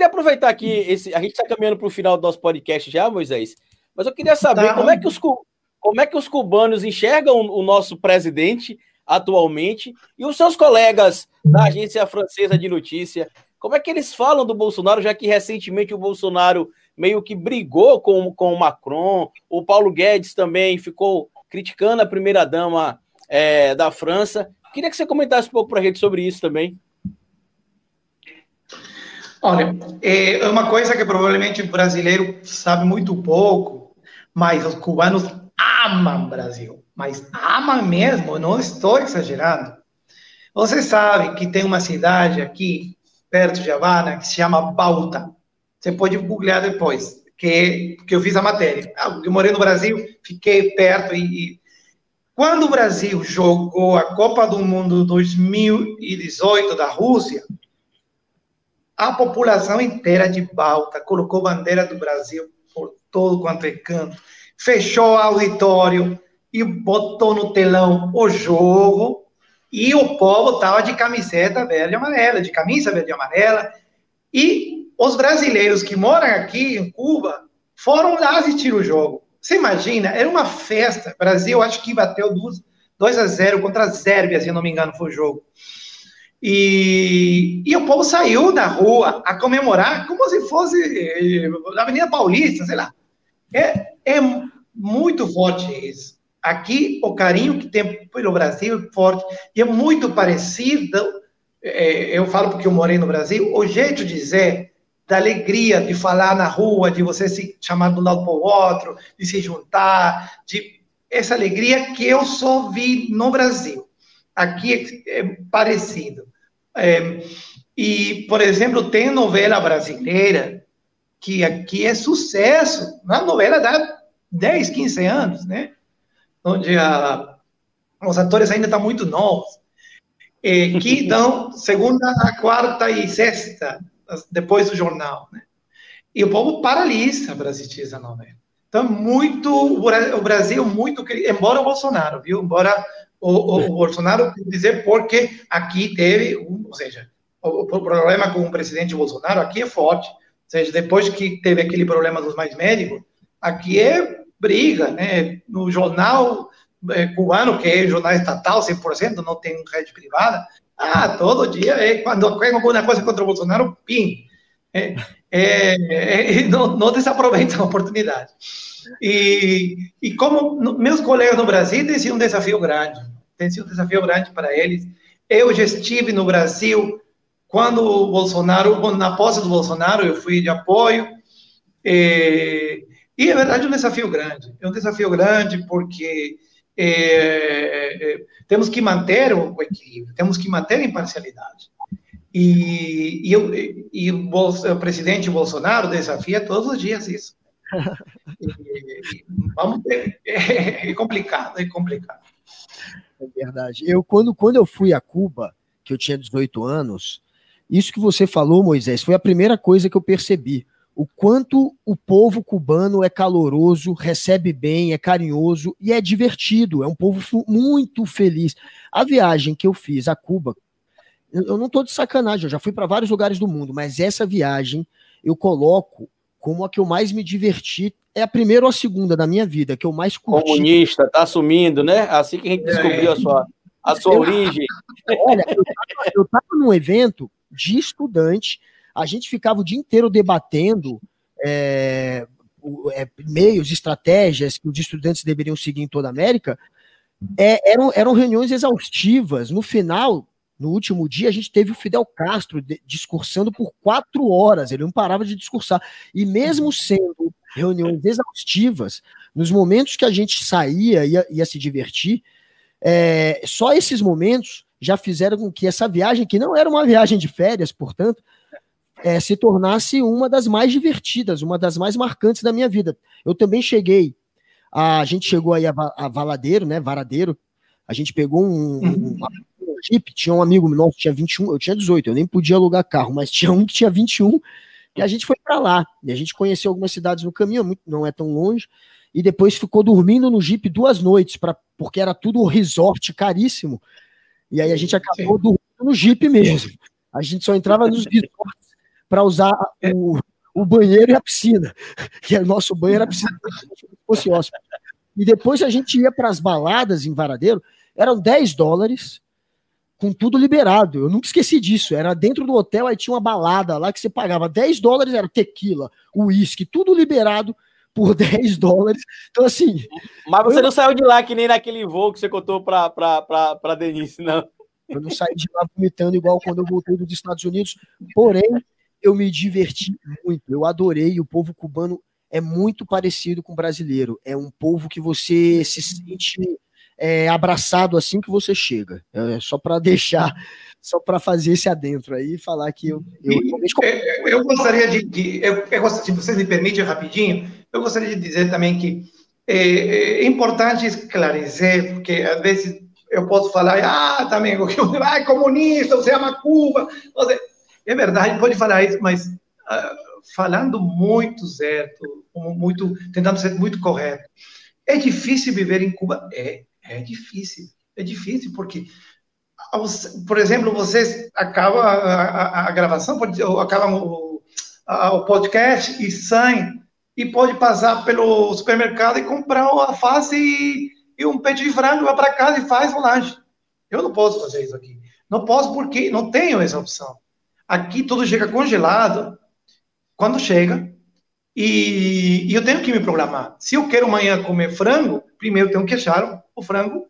queria aproveitar aqui, esse, a gente está caminhando para o final do nosso podcast já, Moisés, mas eu queria saber tá. como, é que os, como é que os cubanos enxergam o nosso presidente atualmente e os seus colegas da agência francesa de notícia, como é que eles falam do Bolsonaro, já que recentemente o Bolsonaro meio que brigou com, com o Macron, o Paulo Guedes também ficou criticando a primeira-dama é, da França. Queria que você comentasse um pouco para a gente sobre isso também. Olha, é uma coisa que provavelmente o brasileiro sabe muito pouco, mas os cubanos amam Brasil, mas amam mesmo, não estou exagerando. Você sabe que tem uma cidade aqui, perto de Havana, que se chama Bauta. Você pode googlear depois, que, que eu fiz a matéria. Ah, eu morei no Brasil, fiquei perto e, e quando o Brasil jogou a Copa do Mundo 2018 da Rússia, a população inteira de Balta colocou bandeira do Brasil por todo quanto é canto, fechou o auditório e botou no telão o jogo, e o povo estava de camiseta verde e amarela, de camisa verde e amarela, e os brasileiros que moram aqui em Cuba foram lá assistir o jogo. Você imagina, era uma festa. O Brasil, acho que bateu 2 a 0 contra a Sérvia, se não me engano, foi o jogo. E, e o povo saiu da rua a comemorar como se fosse eh, na Avenida Paulista, sei lá. É, é muito forte isso. Aqui, o carinho que tem pelo Brasil é forte. E é muito parecido, é, eu falo porque eu morei no Brasil, o jeito de dizer, da alegria de falar na rua, de você se chamar de um lado para o outro, de se juntar, de essa alegria que eu só vi no Brasil. Aqui é, é parecido. É, e, por exemplo, tem novela brasileira que aqui é sucesso, uma novela da 10, 15 anos, né? Onde a, os atores ainda estão muito novos, é, que dão segunda, quarta e sexta, depois do jornal, né? E o povo paralisa para assistir essa novela. Então, muito, o Brasil muito, embora o Bolsonaro, viu? Embora o, o, o Bolsonaro dizer porque aqui teve, um, ou seja, o, o, problema com o presidente Bolsonaro aqui é forte. Ou seja, depois que teve aquele problema dos mais médicos, aqui é briga, né? No jornal é, cubano, que é jornal estatal, 100%, não tem rede privada, ah, todo dia, é, quando tem alguma coisa contra o Bolsonaro, pim. É, é, é não, não a oportunidade. E, e como meus colegas no Brasil tem sido um desafio grande, tem sido um desafio grande para eles. Eu já estive no Brasil quando o Bolsonaro, na posse do Bolsonaro, eu fui de apoio. E, e é verdade um desafio grande. É um desafio grande porque é, é, temos que manter o equilíbrio, temos que manter a imparcialidade. E, e, eu, e o, o presidente Bolsonaro desafia todos os dias isso. vamos ter, é, é, complicado, é complicado. É verdade. Eu, quando, quando eu fui a Cuba, que eu tinha 18 anos, isso que você falou, Moisés, foi a primeira coisa que eu percebi. O quanto o povo cubano é caloroso, recebe bem, é carinhoso e é divertido. É um povo muito feliz. A viagem que eu fiz a Cuba, eu não estou de sacanagem, eu já fui para vários lugares do mundo, mas essa viagem eu coloco como a que eu mais me diverti. É a primeira ou a segunda da minha vida, que eu mais curti. Comunista, tá assumindo, né? Assim que a gente descobriu a sua, a sua eu, origem. Olha, eu estava num evento de estudante, a gente ficava o dia inteiro debatendo é, é, meios, estratégias que os estudantes deveriam seguir em toda a América. É, eram, eram reuniões exaustivas. No final, no último dia, a gente teve o Fidel Castro discursando por quatro horas, ele não parava de discursar. E mesmo sendo reuniões exaustivas, nos momentos que a gente saía, ia, ia se divertir, é, só esses momentos já fizeram com que essa viagem, que não era uma viagem de férias, portanto, é, se tornasse uma das mais divertidas, uma das mais marcantes da minha vida. Eu também cheguei, a, a gente chegou aí a, a Valadeiro, né, Varadeiro, a gente pegou um, um, uhum. Jeep, tinha um amigo nosso, tinha 21, eu tinha 18, eu nem podia alugar carro, mas tinha um que tinha 21, e a gente foi para lá. E a gente conheceu algumas cidades no caminho, muito, não é tão longe, e depois ficou dormindo no Jeep duas noites, pra, porque era tudo resort caríssimo. E aí a gente acabou Sim. dormindo no Jeep mesmo. A gente só entrava nos resorts para usar o, o banheiro e a piscina, que é o nosso banheiro e a piscina, fosse hóspede. E depois a gente ia para as baladas em Varadeiro, eram 10 dólares, com tudo liberado. Eu nunca esqueci disso. Era dentro do hotel, aí tinha uma balada lá que você pagava 10 dólares, era tequila, uísque, tudo liberado por 10 dólares. Então, assim. Mas você eu... não saiu de lá que nem naquele voo que você contou para Denise, não. Eu não saí de lá vomitando igual quando eu voltei dos Estados Unidos. Porém, eu me diverti muito. Eu adorei. O povo cubano é muito parecido com o brasileiro. É um povo que você se sente é, abraçado assim que você chega. É, só para deixar, só para fazer esse adentro aí e falar que eu. Eu, eu, eu gostaria de. de eu, eu, se vocês me permitem rapidinho, eu gostaria de dizer também que é, é importante esclarecer, porque às vezes eu posso falar, ah, também, ah, é comunista, você ama Cuba. Você... É verdade, pode falar isso, mas uh, falando muito certo, muito, tentando ser muito correto. É difícil viver em Cuba? É. É difícil, é difícil, porque, por exemplo, vocês acabam a, a, a gravação, acabam o, a, o podcast e saem, e pode passar pelo supermercado e comprar uma alface e, e um peito de frango, vai para casa e faz um lanche. Eu não posso fazer isso aqui. Não posso porque não tenho essa opção. Aqui tudo chega congelado quando chega e, e eu tenho que me programar. Se eu quero amanhã comer frango, primeiro tenho que achar o frango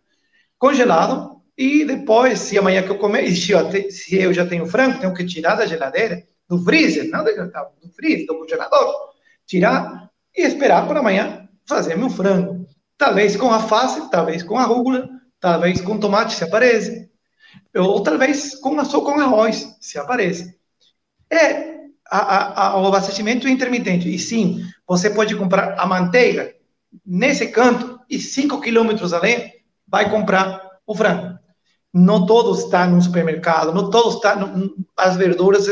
congelado e depois, se amanhã que eu comer, se eu, se eu já tenho frango, tenho que tirar da geladeira, do freezer, não do freezer, do congelador, tirar e esperar para amanhã fazer meu frango. Talvez com alface, talvez com arugula, talvez com tomate, se aparece. Ou talvez com, só com arroz, se aparece. É a, a, o abastecimento intermitente. E sim, você pode comprar a manteiga nesse canto e cinco quilômetros além vai comprar o frango. Não todo está no supermercado, não todo está no, as verduras,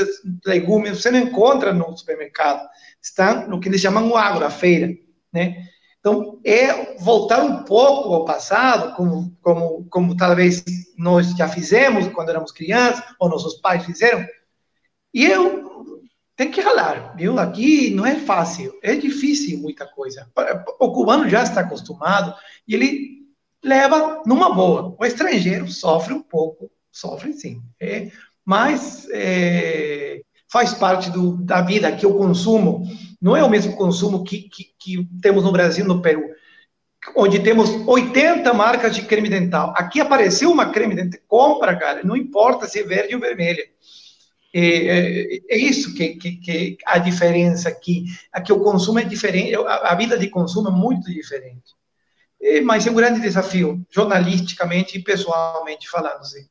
legumes, você não encontra no supermercado. Estão no que eles chamam o agro, a feira, né? Então, é voltar um pouco ao passado, como, como, como talvez nós já fizemos quando éramos crianças, ou nossos pais fizeram. E eu tenho que ralar, viu? Aqui não é fácil, é difícil muita coisa. O cubano já está acostumado e ele leva numa boa. O estrangeiro sofre um pouco, sofre sim, é, mas é, faz parte do, da vida que o consumo não é o mesmo consumo que, que, que temos no Brasil, no Peru, onde temos 80 marcas de creme dental. Aqui apareceu uma creme dental, compra, cara, não importa se é verde ou vermelha. É, é, é, isso que, que, que, a diferença aqui. Aqui o consumo é diferente, a, a vida de consumo é muito diferente. E, mas é um grande desafio, jornalisticamente e pessoalmente falando. Assim.